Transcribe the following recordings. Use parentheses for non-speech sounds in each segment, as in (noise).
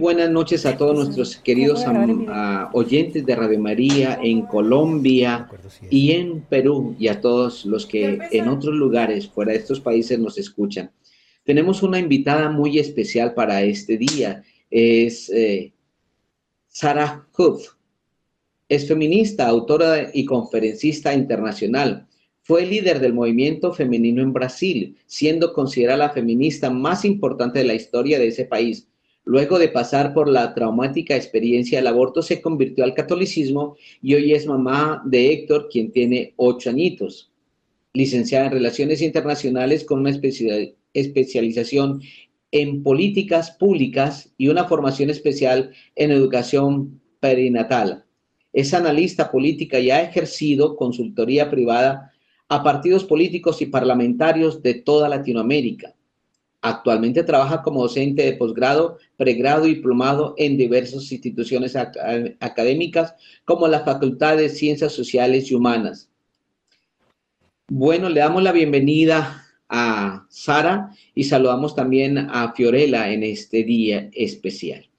Buenas noches a todos nuestros queridos oyentes de Radio María en Colombia y en Perú y a todos los que en otros lugares fuera de estos países nos escuchan. Tenemos una invitada muy especial para este día. Es eh, Sarah Huff. Es feminista, autora y conferencista internacional. Fue líder del movimiento femenino en Brasil, siendo considerada la feminista más importante de la historia de ese país Luego de pasar por la traumática experiencia del aborto, se convirtió al catolicismo y hoy es mamá de Héctor, quien tiene ocho añitos. Licenciada en Relaciones Internacionales con una especialización en políticas públicas y una formación especial en educación perinatal. Es analista política y ha ejercido consultoría privada a partidos políticos y parlamentarios de toda Latinoamérica. Actualmente trabaja como docente de posgrado, pregrado y diplomado en diversas instituciones académicas como la Facultad de Ciencias Sociales y Humanas. Bueno, le damos la bienvenida a Sara y saludamos también a Fiorella en este día especial.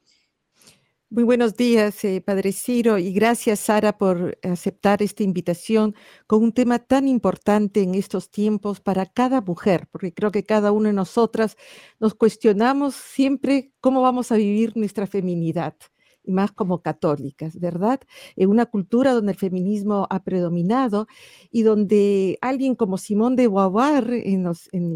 Muy buenos días, eh, Padre Ciro, y gracias, Sara, por aceptar esta invitación con un tema tan importante en estos tiempos para cada mujer, porque creo que cada una de nosotras nos cuestionamos siempre cómo vamos a vivir nuestra feminidad más como católicas, ¿verdad? En una cultura donde el feminismo ha predominado y donde alguien como Simón de Beauvoir en,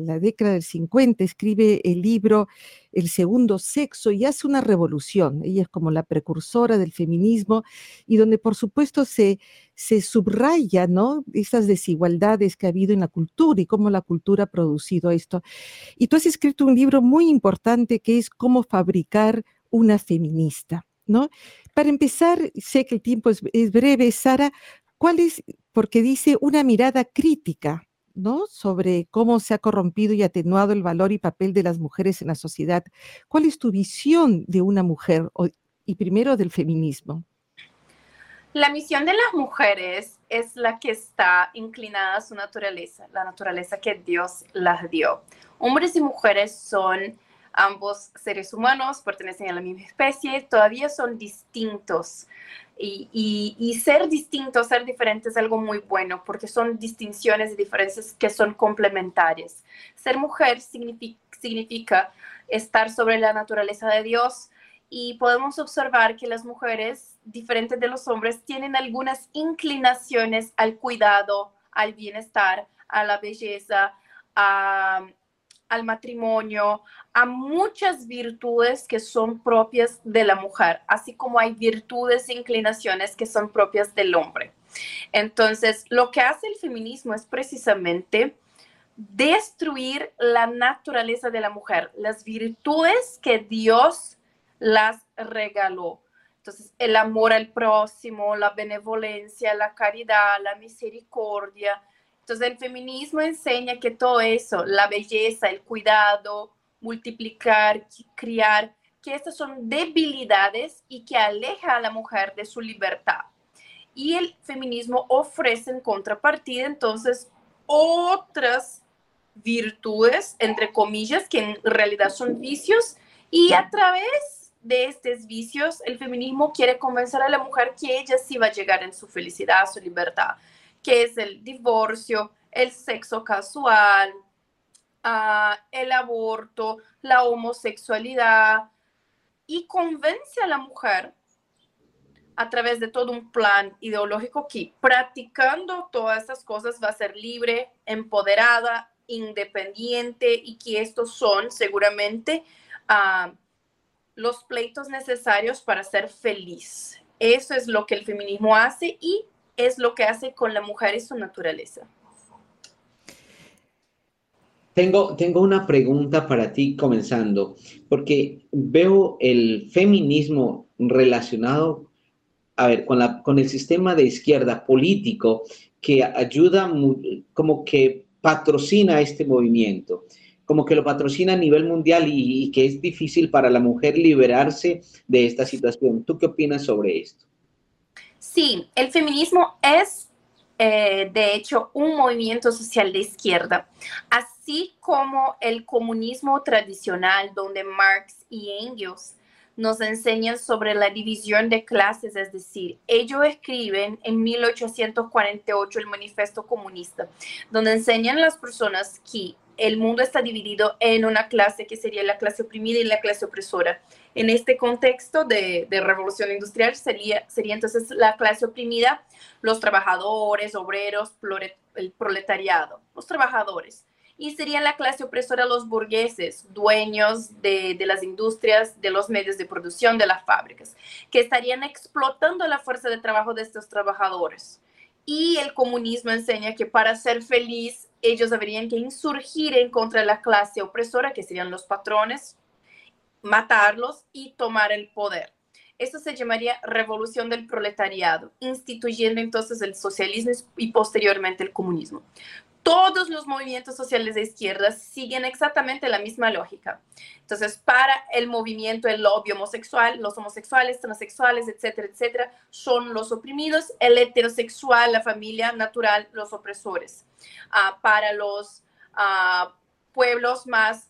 la década del 50 escribe el libro El segundo sexo y hace una revolución. Ella es como la precursora del feminismo y donde por supuesto se, se subraya, ¿no? Esas desigualdades que ha habido en la cultura y cómo la cultura ha producido esto. Y tú has escrito un libro muy importante que es Cómo fabricar una feminista. ¿No? Para empezar, sé que el tiempo es, breve, Sara, ¿cuál es, porque dice una mirada crítica, ¿no? Sobre cómo se ha corrompido y atenuado el valor y papel de las mujeres en la sociedad. ¿Cuál es tu visión de una mujer y primero del feminismo? La misión de las mujeres es la que está inclinada a su naturaleza, la naturaleza que Dios las dio. Hombres y mujeres son ambos seres humanos pertenecen a la misma especie, todavía son distintos. Y, ser distintos, ser diferentes es algo muy bueno porque son distinciones y diferencias que son complementarias. Ser mujer significa, significa estar sobre la naturaleza de Dios y podemos observar que las mujeres, diferentes de los hombres, tienen algunas inclinaciones al cuidado, al bienestar, a la belleza, a, al matrimonio, a muchas virtudes que son propias de la mujer, así como hay virtudes e inclinaciones que son propias del hombre. Entonces, lo que hace el feminismo es precisamente destruir la naturaleza de la mujer, las virtudes que Dios las regaló. Entonces, el amor al próximo, la benevolencia, la caridad, la misericordia, entonces el feminismo enseña que todo eso, la belleza, el cuidado, multiplicar, criar, que estas son debilidades y que aleja a la mujer de su libertad. Y el feminismo ofrece en contrapartida entonces otras virtudes, entre comillas, que en realidad son vicios, y a través de estos vicios, el feminismo quiere convencer a la mujer que ella sí va a llegar en su felicidad, su libertad que es el divorcio, el sexo casual, ah, el aborto, la homosexualidad, y convence a la mujer a través de todo un plan ideológico que practicando todas estas cosas va a ser libre, empoderada, independiente y que estos son seguramente ah, los pleitos necesarios para ser feliz. Eso es lo que el feminismo hace y es lo que hace con la mujer y su naturaleza. Tengo, tengo una pregunta para ti comenzando, porque veo el feminismo relacionado, a ver, con, la, con el sistema de izquierda político que ayuda, como que patrocina este movimiento, como que lo patrocina a nivel mundial y, y que es difícil para la mujer liberarse de esta situación. ¿Tú qué opinas sobre esto? Sí, el feminismo es, eh, de hecho, un movimiento social de izquierda, así como el comunismo tradicional, donde Marx y Engels nos enseñan sobre la división de clases, es decir, ellos escriben en 1848 el manifiesto comunista, donde enseñan a las personas que el mundo está dividido en una clase que sería la clase oprimida y la clase opresora. En este contexto de, revolución industrial sería, sería entonces la clase oprimida, los trabajadores, obreros, el proletariado, los trabajadores y sería la clase opresora los burgueses, dueños de, las industrias, de los medios de producción, de las fábricas, que estarían explotando la fuerza de trabajo de estos trabajadores. Y el comunismo enseña que para ser feliz ellos deberían que insurgir en contra de la clase opresora, que serían los patrones, matarlos y tomar el poder. Esto se llamaría revolución del proletariado, instituyendo entonces el socialismo y posteriormente el comunismo todos los movimientos sociales de izquierda siguen exactamente la misma lógica. Entonces, para el movimiento, el lobby homosexual, los homosexuales, transexuales, etcétera, etcétera, son los oprimidos, el heterosexual, la familia natural, los opresores. Ah, para los ah, pueblos más,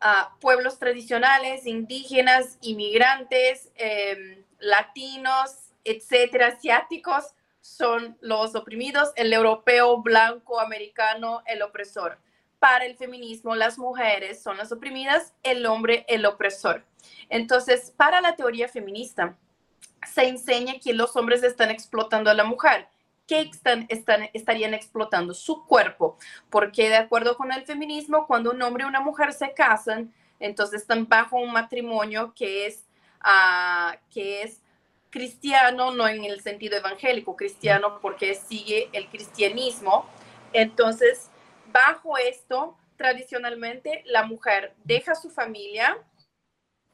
ah, pueblos tradicionales, indígenas, inmigrantes, em, latinos, etcétera, asiáticos, son los oprimidos, el europeo blanco americano, el opresor. Para el feminismo, las mujeres son las oprimidas, el hombre el opresor. Entonces, para la teoría feminista, se enseña que los hombres están explotando a la mujer. ¿Qué están, estarían explotando? Su cuerpo. Porque de acuerdo con el feminismo, cuando un hombre y una mujer se casan, entonces están bajo un matrimonio que es, uh, que es cristiano, no en el sentido evangélico, cristiano porque sigue el cristianismo. Entonces, bajo esto, tradicionalmente la mujer deja su familia,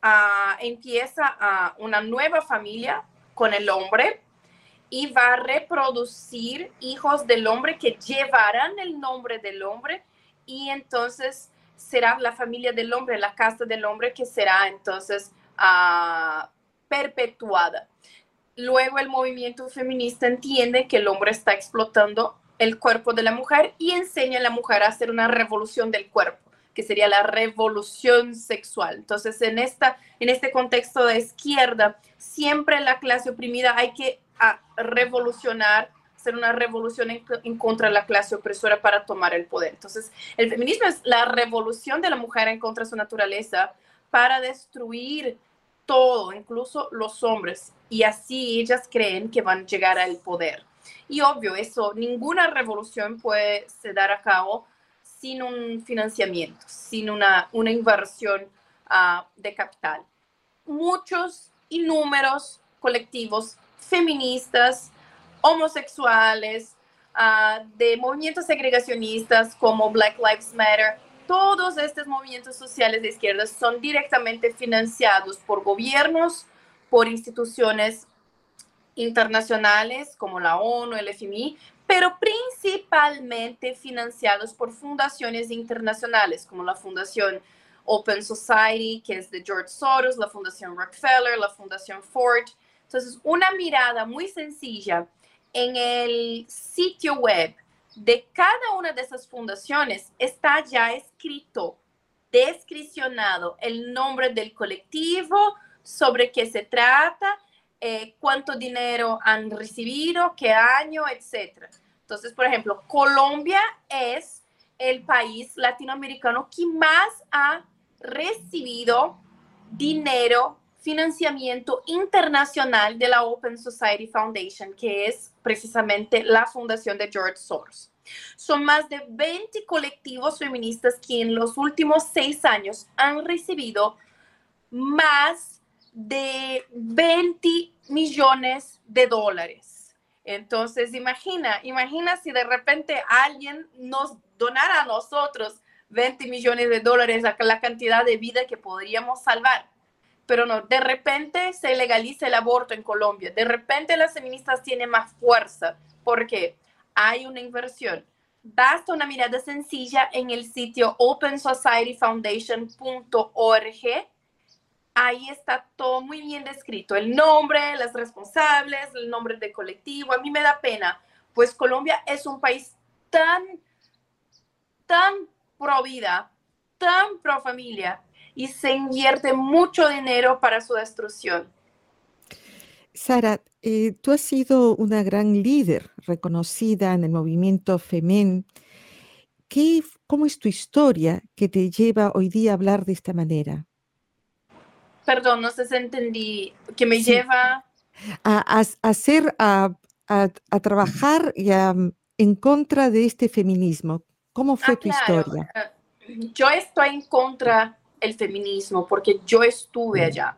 uh, empieza a una nueva familia con el hombre y va a reproducir hijos del hombre que llevarán el nombre del hombre y entonces será la familia del hombre, la casa del hombre que será entonces uh, perpetuada. Luego el movimiento feminista entiende que el hombre está explotando el cuerpo de la mujer y enseña a la mujer a hacer una revolución del cuerpo, que sería la revolución sexual. Entonces, en, esta, en este contexto de izquierda, siempre la clase oprimida hay que revolucionar, hacer una revolución en, en, contra de la clase opresora para tomar el poder. Entonces, el feminismo es la revolución de la mujer en contra de su naturaleza para destruir todo, incluso los hombres, y así ellas creen que van a llegar al poder. Y obvio, eso, ninguna revolución puede se dar a cabo sin un financiamiento, sin una, una inversión uh, de capital. Muchos y números colectivos feministas, homosexuales, uh, de movimientos segregacionistas como Black Lives Matter, todos estos movimientos sociales de izquierda son directamente financiados por gobiernos, por instituciones internacionales como la ONU, el FMI, pero principalmente financiados por fundaciones internacionales como la Fundación Open Society, que es de George Soros, la Fundación Rockefeller, la Fundación Ford. Entonces, una mirada muy sencilla en el sitio web de cada una de esas fundaciones está ya escrito, descripcionado el nombre del colectivo, sobre qué se trata, eh, cuánto dinero han recibido, qué año, etc. Entonces, por ejemplo, Colombia es el país latinoamericano que más ha recibido dinero, financiamiento internacional de la Open Society Foundation, que es precisamente la fundación de George Soros. Son más de 20 colectivos feministas que en los últimos seis años han recibido más de 20 millones de dólares. Entonces, imagina, imagina si de repente alguien nos donara a nosotros 20 millones de dólares, la cantidad de vida que podríamos salvar. Pero no, de repente se legaliza el aborto en Colombia, de repente las feministas tienen más fuerza. ¿Por qué? Hay una inversión. Basta una mirada sencilla en el sitio opensocietyfoundation.org. Ahí está todo muy bien descrito, el nombre, las responsables, el nombre del colectivo. A mí me da pena, pues Colombia es un país tan, tan pro vida, tan pro familia, y se invierte mucho dinero para su destrucción. Sara, eh, tú has sido una gran líder reconocida en el movimiento FEMEN. ¿Qué, ¿Cómo es tu historia que te lleva hoy día a hablar de esta manera? Perdón, no sé si entendí. Que me lleva a, hacer, a, a, trabajar y en contra de este feminismo. ¿Cómo fue ah, tu historia? Yo estoy en contra del feminismo porque yo estuve allá.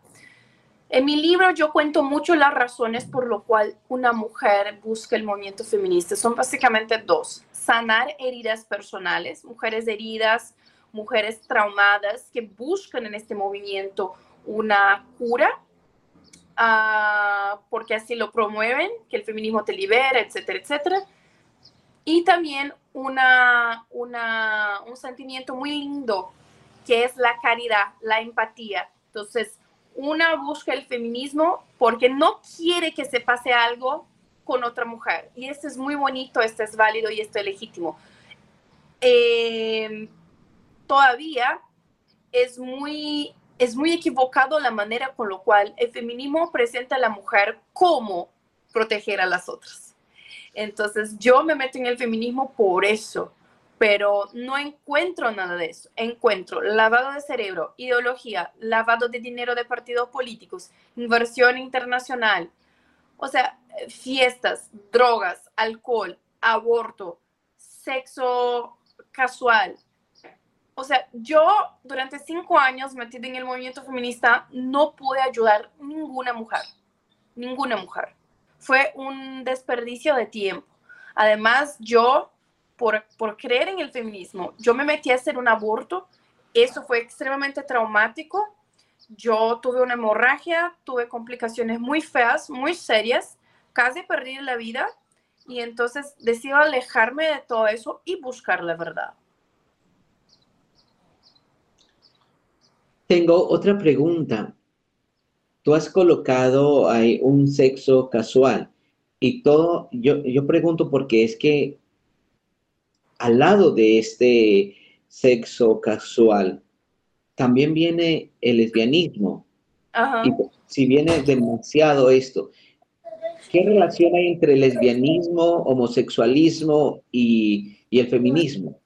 En mi libro yo cuento mucho las razones por lo cual una mujer busca el movimiento feminista. Son básicamente dos. Sanar heridas personales, mujeres heridas, mujeres traumadas que buscan en este movimiento una cura, uh, porque así lo promueven, que el feminismo te libera, etcétera, etcétera. Y también una, una, un sentimiento muy lindo, que es la caridad, la empatía. Entonces, una busca el feminismo porque no quiere que se pase algo con otra mujer. Y esto es muy bonito, esto es válido y esto es legítimo. Eh, todavía es muy, es muy equivocado la manera con lo cual el feminismo presenta a la mujer como proteger a las otras. Entonces yo me meto en el feminismo por eso, pero no encuentro nada de eso. Encuentro lavado de cerebro, ideología, lavado de dinero de partidos políticos, inversión internacional, o sea, fiestas, drogas, alcohol, aborto, sexo casual. O sea, yo durante cinco años metida en el movimiento feminista no pude ayudar ninguna mujer, ninguna mujer. Fue un desperdicio de tiempo. Además, yo por, creer en el feminismo. Yo me metí a hacer un aborto, eso fue extremadamente traumático. Yo tuve una hemorragia, tuve complicaciones muy feas, muy serias, casi perdí la vida y entonces decido alejarme de todo eso y buscar la verdad. Tengo otra pregunta. Tú has colocado ahí un sexo casual y todo, yo, yo pregunto porque es que al lado de este sexo casual, también viene el lesbianismo. Y si viene demasiado esto, ¿qué relación hay entre el lesbianismo, homosexualismo y, el feminismo?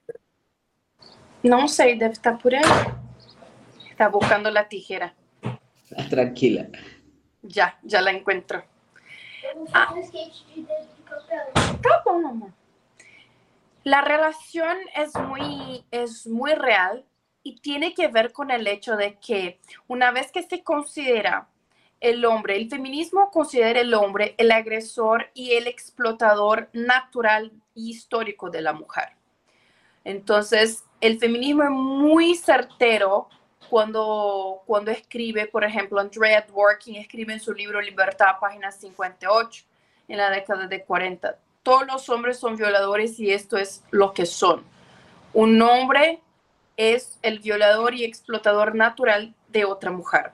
No sé, debe estar por ahí. Está buscando la tijera. (laughs) Tranquila. Ya, ya la encuentro. Ah. mamá. La relación es muy, es muy real y tiene que ver con el hecho de que una vez que se considera el hombre, el feminismo considera el hombre el agresor y el explotador natural y histórico de la mujer. Entonces, el feminismo es muy certero cuando, cuando escribe, por ejemplo, Andrea Dworkin escribe en su libro Libertad, página 58, en la década de 40 todos los hombres son violadores y esto es lo que son. Un hombre es el violador y explotador natural de otra mujer.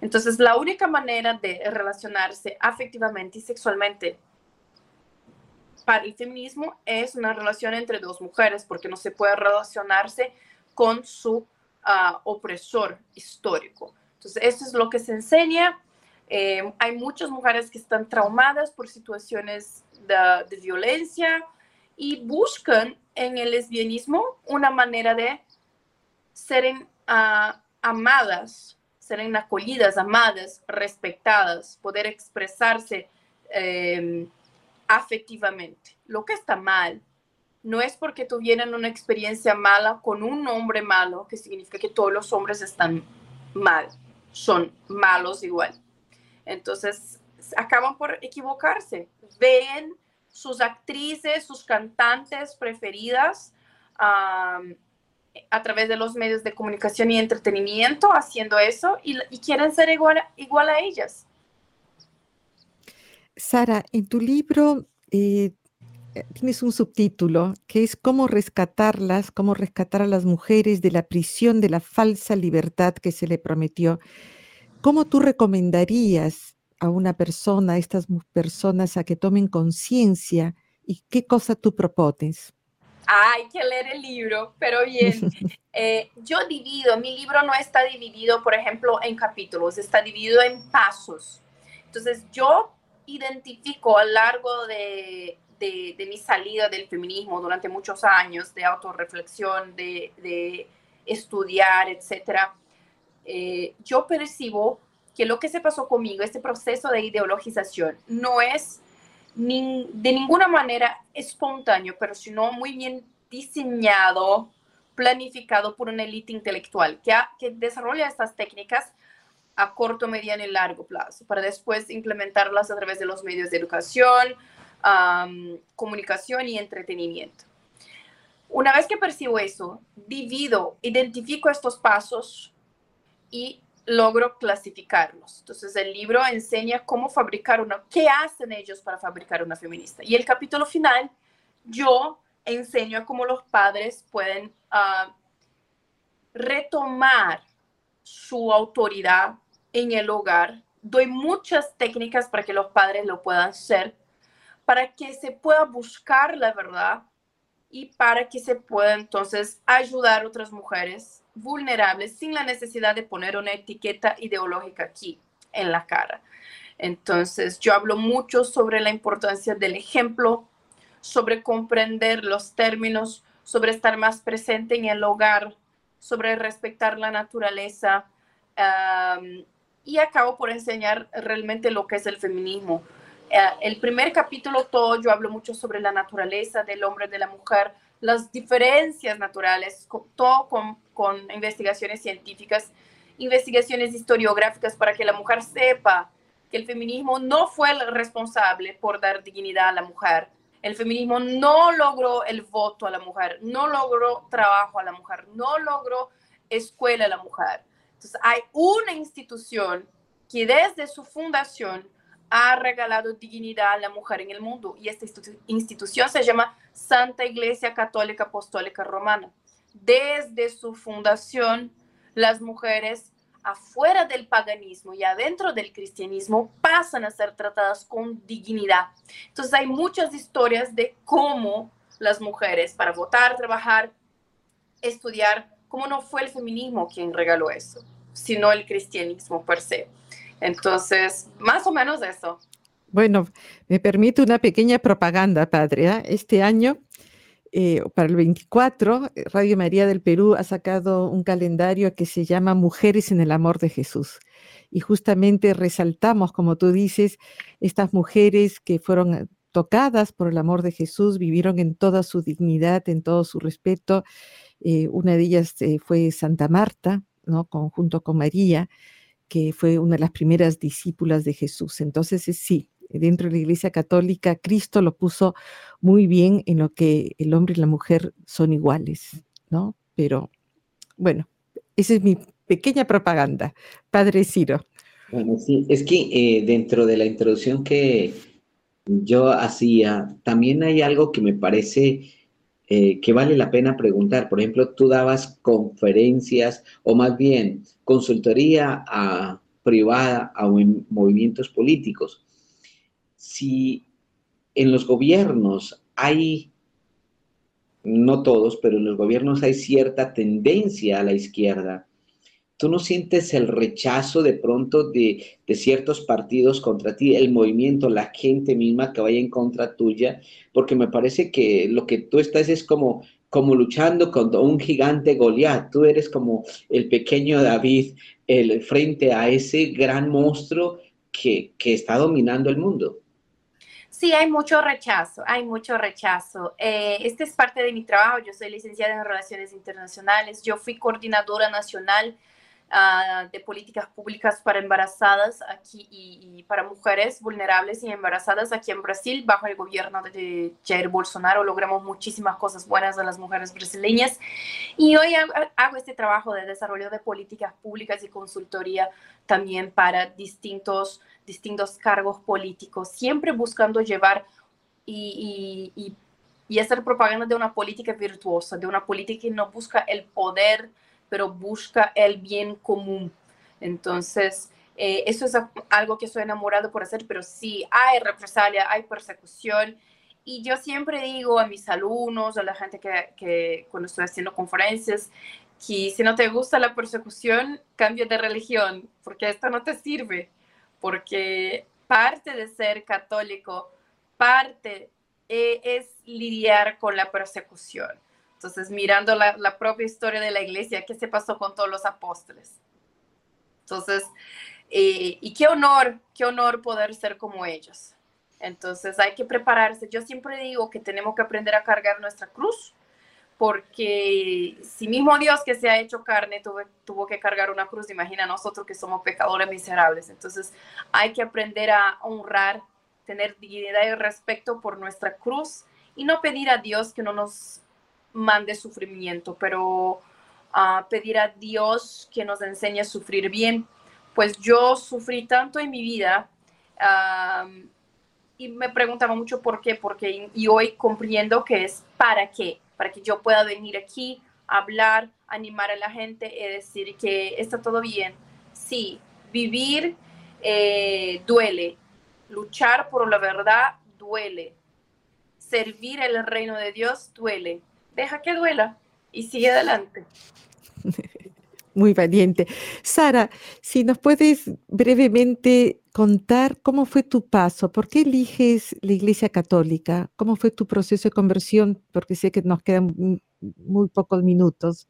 Entonces, la única manera de relacionarse afectivamente y sexualmente para el feminismo es una relación entre dos mujeres, porque no se puede relacionarse con su ah, opresor histórico. Entonces, esto es lo que se enseña. Eh, hay muchas mujeres que están traumadas por situaciones de, violencia y buscan en el lesbianismo una manera de ser ah, amadas, ser acollidas, amadas, respetadas, poder expresarse em, afectivamente. Lo que está mal no es porque tuvieran una experiencia mala con un hombre malo, que significa que todos los hombres están mal, son malos igual. Entonces, acaban por equivocarse. Ven sus actrices, sus cantantes preferidas a través de los medios de comunicación y entretenimiento haciendo eso y, quieren ser igual, igual, a ellas. Sara, en tu libro eh, tienes un subtítulo que es cómo rescatarlas, cómo rescatar a las mujeres de la prisión de la falsa libertad que se le prometió. ¿Cómo tú recomendarías a una persona, a estas personas, a que tomen conciencia y qué cosa tú propones? hay que leer el libro, pero bien, (laughs) eh, yo divido, mi libro no está dividido, por ejemplo, en capítulos, está dividido en pasos. Entonces, yo identifico a lo largo de, de, mi salida del feminismo durante muchos años, de autorreflexión, de, de estudiar, etcétera, eh, yo percibo que lo que se pasó conmigo, este proceso de ideologización, no es de ninguna manera espontáneo, pero sino muy bien diseñado, planificado por una élite intelectual que, que desarrolla estas técnicas a corto, mediano y largo plazo, para después implementarlas a través de los medios de educación, comunicación y entretenimiento. Una vez que percibo eso, divido, identifico estos pasos y logro clasificarlos. Entonces el libro enseña cómo fabricar una, qué hacen ellos para fabricar una feminista. Y el capítulo final, yo enseño cómo los padres pueden ah, retomar su autoridad en el hogar. Doy muchas técnicas para que los padres lo puedan hacer, para que se pueda buscar la verdad y para que se pueda entonces ayudar a otras mujeres vulnerables sin la necesidad de poner una etiqueta ideológica aquí en la cara. Entonces, yo hablo mucho sobre la importancia del ejemplo, sobre comprender los términos, sobre estar más presente en el hogar, sobre respetar la naturaleza. y acabo por enseñar realmente lo que es el feminismo. Eh, el primer capítulo todo yo hablo mucho sobre la naturaleza del hombre, de la mujer, las diferencias naturales, todo con, con investigaciones científicas, investigaciones historiográficas para que la mujer sepa que el feminismo no fue el responsable por dar dignidad a la mujer. El feminismo no logró el voto a la mujer, no logró trabajo a la mujer, no logró escuela a la mujer. Entonces hay una institución que desde su fundación ha regalado dignidad a la mujer en el mundo y esta institución se llama Santa Iglesia Católica Apostólica Romana. Desde su fundación, las mujeres afuera del paganismo y adentro del cristianismo pasan a ser tratadas con dignidad. Entonces hay muchas historias de cómo las mujeres para votar, trabajar, estudiar, cómo no fue el feminismo quien regaló eso, sino el cristianismo per se. Entonces, más o menos eso. Bueno, me permite una pequeña propaganda, padre. ¿ah? Este año, eh, para el 24, Radio María del Perú ha sacado un calendario que se llama Mujeres en el Amor de Jesús. Y justamente resaltamos, como tú dices, estas mujeres que fueron tocadas por el amor de Jesús, vivieron en toda su dignidad, en todo su respeto. Eh, una de ellas eh, fue Santa Marta, ¿no? junto con María que fue una de las primeras discípulas de Jesús. Entonces, sí, dentro de la Iglesia Católica, Cristo lo puso muy bien en lo que el hombre y la mujer son iguales, ¿no? Pero, bueno, esa es mi pequeña propaganda. Padre Ciro. Bueno, sí, es que eh, dentro de la introducción que yo hacía, también hay algo que me parece eh, que vale la pena preguntar. Por ejemplo, tú dabas conferencias o más bien consultoría a, privada a movimientos políticos. Si en los gobiernos hay, no todos, pero en los gobiernos hay cierta tendencia a la izquierda, ¿Tú no sientes el rechazo de pronto de, ciertos partidos contra ti, el movimiento, la gente misma que vaya en contra tuya? Porque me parece que lo que tú estás es como, como luchando contra un gigante Goliat. Tú eres como el pequeño David el, frente a ese gran monstruo que, que está dominando el mundo. Sí, hay mucho rechazo, hay mucho rechazo. Eh, este es parte de mi trabajo. Yo soy licenciada en Relaciones Internacionales. Yo fui coordinadora nacional Ah, de políticas públicas para embarazadas aquí y, para mujeres vulnerables y embarazadas aquí en Brasil bajo el gobierno de Jair Bolsonaro. Logramos muchísimas cosas buenas de las mujeres brasileñas y hoy hago este trabajo de desarrollo de políticas públicas y consultoría también para distintos, distintos cargos políticos, siempre buscando llevar y, y, y hacer propaganda de una política virtuosa, de una política que no busca el poder pero busca el bien común. Entonces, eh, eso es algo que estoy enamorado por hacer, pero sí, hay represalia, hay persecución Y yo siempre digo a mis alumnos, a la gente que, que cuando estoy haciendo conferencias, que si no te gusta la persecución, cambia de religión, porque esta no te sirve, porque parte de ser católico, parte eh, es lidiar con la persecución. Entonces, mirando la, la, propia historia de la iglesia, ¿qué se pasó con todos los apóstoles? Entonces, eh, y qué honor, qué honor poder ser como ellos. Entonces, hay que prepararse. Yo siempre digo que tenemos que aprender a cargar nuestra cruz porque si mismo Dios que se ha hecho carne tuvo, tuvo que cargar una cruz, imagina nosotros que somos pecadores miserables. Entonces hay que aprender a honrar, tener dignidad y respeto por nuestra cruz y no pedir a Dios que no nos mande sufrimiento, pero uh, pedir a Dios que nos enseñe a sufrir bien. Pues yo sufrí tanto en mi vida y me preguntaba mucho por qué, porque y hoy comprendo que es para qué para que yo pueda venir aquí, hablar, animar a la gente y decir que está todo bien. Sí, vivir eh, duele, luchar por la verdad duele, servir el reino de Dios duele. Deja que duela y sigue adelante. (laughs) Muy valiente. Sara, si nos puedes brevemente contar cómo fue tu paso, por qué eliges la Iglesia Católica, cómo fue tu proceso de conversión, porque sé que nos quedan muy pocos minutos.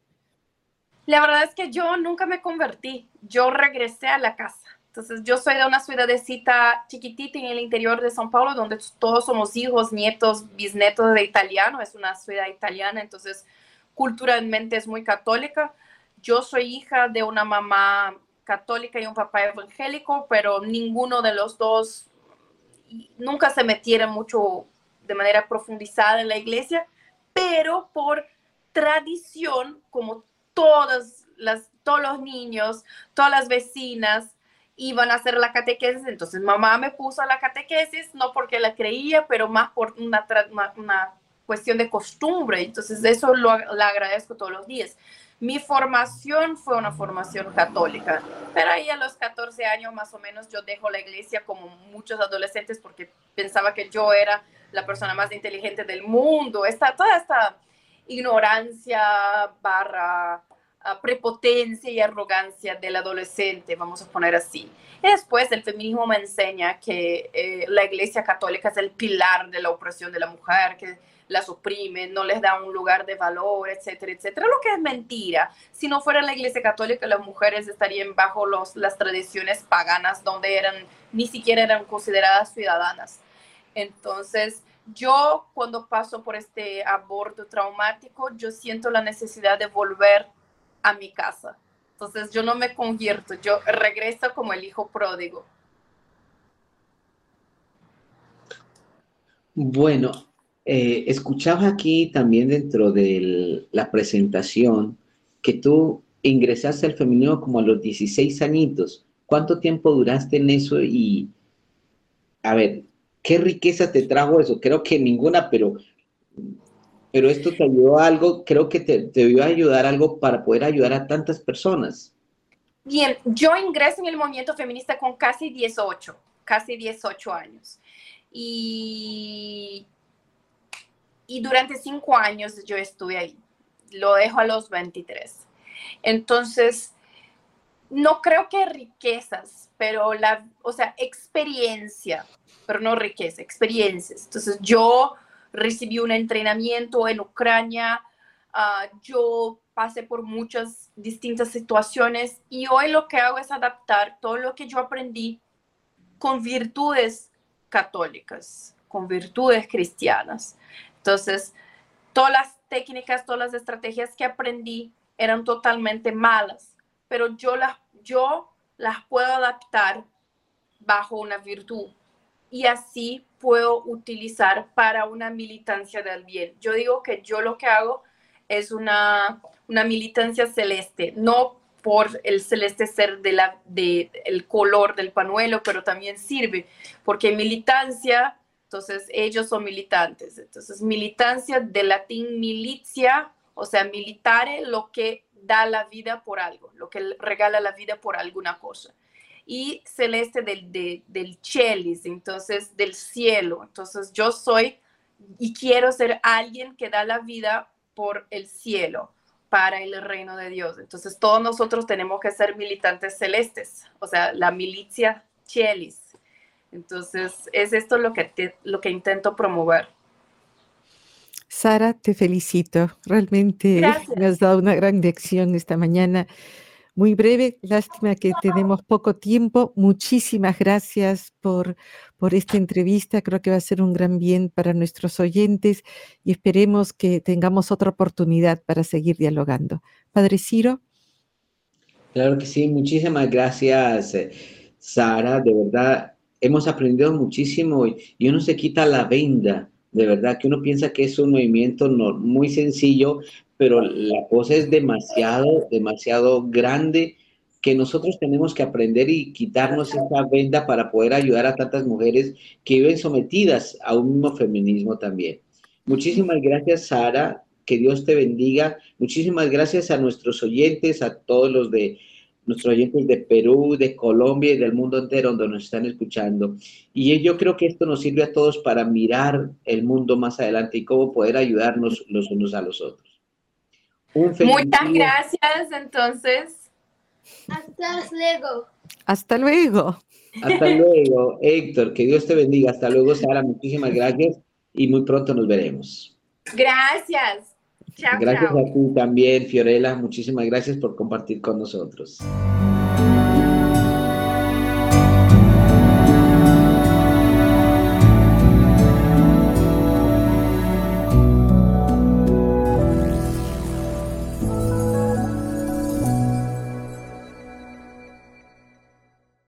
La verdad es que yo nunca me convertí, yo regresé a la casa. Entonces, yo soy de una ciudadecita chiquitita en el interior de São Paulo, donde todos somos hijos, nietos, bisnetos de italiano, es una ciudad italiana, entonces culturalmente es muy católica. Yo soy hija de una mamá católica y un papá evangélico, pero ninguno de los dos nunca se metieron mucho de manera profundizada en la iglesia, pero por tradición, como todas las, todos los niños, todas las vecinas iban a hacer la catequesis, entonces mamá me puso a la catequesis, no porque la creía, pero más por una, una, cuestión de costumbre, entonces eso lo, lo agradezco todos los días. Mi formación fue una formación católica, pero ahí a los 14 años más o menos yo dejo la iglesia como muchos adolescentes porque pensaba que yo era la persona más inteligente del mundo. Esta, toda esta ignorancia barra prepotencia y arrogancia del adolescente, vamos a poner así. Y después el feminismo me enseña que eh, la iglesia católica es el pilar de la opresión de la mujer, que las oprimen, no les da un lugar de valor, etcétera, etcétera, lo que es mentira. Si no fuera la Iglesia Católica, las mujeres estarían bajo los, las tradiciones paganas donde eran, ni siquiera eran consideradas ciudadanas. Entonces, yo cuando paso por este aborto traumático, yo siento la necesidad de volver a mi casa. Entonces, yo no me convierto, yo regreso como el hijo pródigo. Bueno, eh, escuchaba aquí también dentro de la presentación que tú ingresaste al feminismo como a los 16 añitos. ¿Cuánto tiempo duraste en eso? Y, a ver, ¿qué riqueza te trajo eso? Creo que ninguna, pero, pero esto te ayudó a algo, creo que te, te debió ayudar algo para poder ayudar a tantas personas. Bien, yo ingresé en el movimiento feminista con casi 18, casi 18 años. Y y durante cinco años yo estuve ahí. Lo dejo a los 23. Entonces, no creo que riquezas, pero la, o sea, experiencia, pero no riqueza, experiencias. Entonces, yo recibí un entrenamiento en Ucrania, ah, yo pasé por muchas distintas situaciones y hoy lo que hago es adaptar todo lo que yo aprendí con virtudes católicas, con virtudes cristianas. Entonces, todas las técnicas, todas las estrategias que aprendí eran totalmente malas, pero yo las, yo las puedo adaptar bajo una virtud y así puedo utilizar para una militancia del bien. Yo digo que yo lo que hago es una, una militancia celeste, no por el celeste ser de la, de, el color del panuelo, pero también sirve, porque militancia entonces, ellos son militantes. Entonces, militancia de latín milicia, o sea, militare, lo que da la vida por algo, lo que regala la vida por alguna cosa. Y celeste del, del chelis, entonces del cielo. Entonces, yo soy y quiero ser alguien que da la vida por el cielo, para el reino de Dios. Entonces todos nosotros tenemos que ser militantes celestes, o sea, la milicia chelis. Entonces es esto lo que, lo que intento promover. Sara, te felicito. Realmente me has dado una gran lección esta mañana muy breve. Lástima que tenemos poco tiempo. Muchísimas gracias por, por esta entrevista. Creo que va a ser un gran bien para nuestros oyentes y esperemos que tengamos otra oportunidad para seguir dialogando. Padre Ciro. Claro que sí. Muchísimas gracias, eh, Sara. De verdad, hemos aprendido muchísimo y uno se quita la venda de verdad que uno piensa que es un movimiento muy sencillo, pero la cosa es demasiado, demasiado grande que nosotros tenemos que aprender y quitarnos esa venda para poder ayudar a tantas mujeres que viven sometidas a un mismo feminismo también. Muchísimas gracias, Sara. Que Dios te bendiga. Muchísimas gracias a nuestros oyentes, a todos los de nuestros oyentes de Perú, de Colombia y del mundo entero donde nos están escuchando. Y yo creo que esto nos sirve a todos para mirar el mundo más adelante y cómo poder ayudarnos los unos a los otros. Muchas gracias, entonces. Hasta luego. Hasta luego. Hasta luego, Héctor. Que Dios te bendiga. Hasta luego, Sara. Muchísimas gracias y muy pronto nos veremos. Gracias. Chao, gracias a ti también, Fiorella. Muchísimas gracias por compartir con nosotros.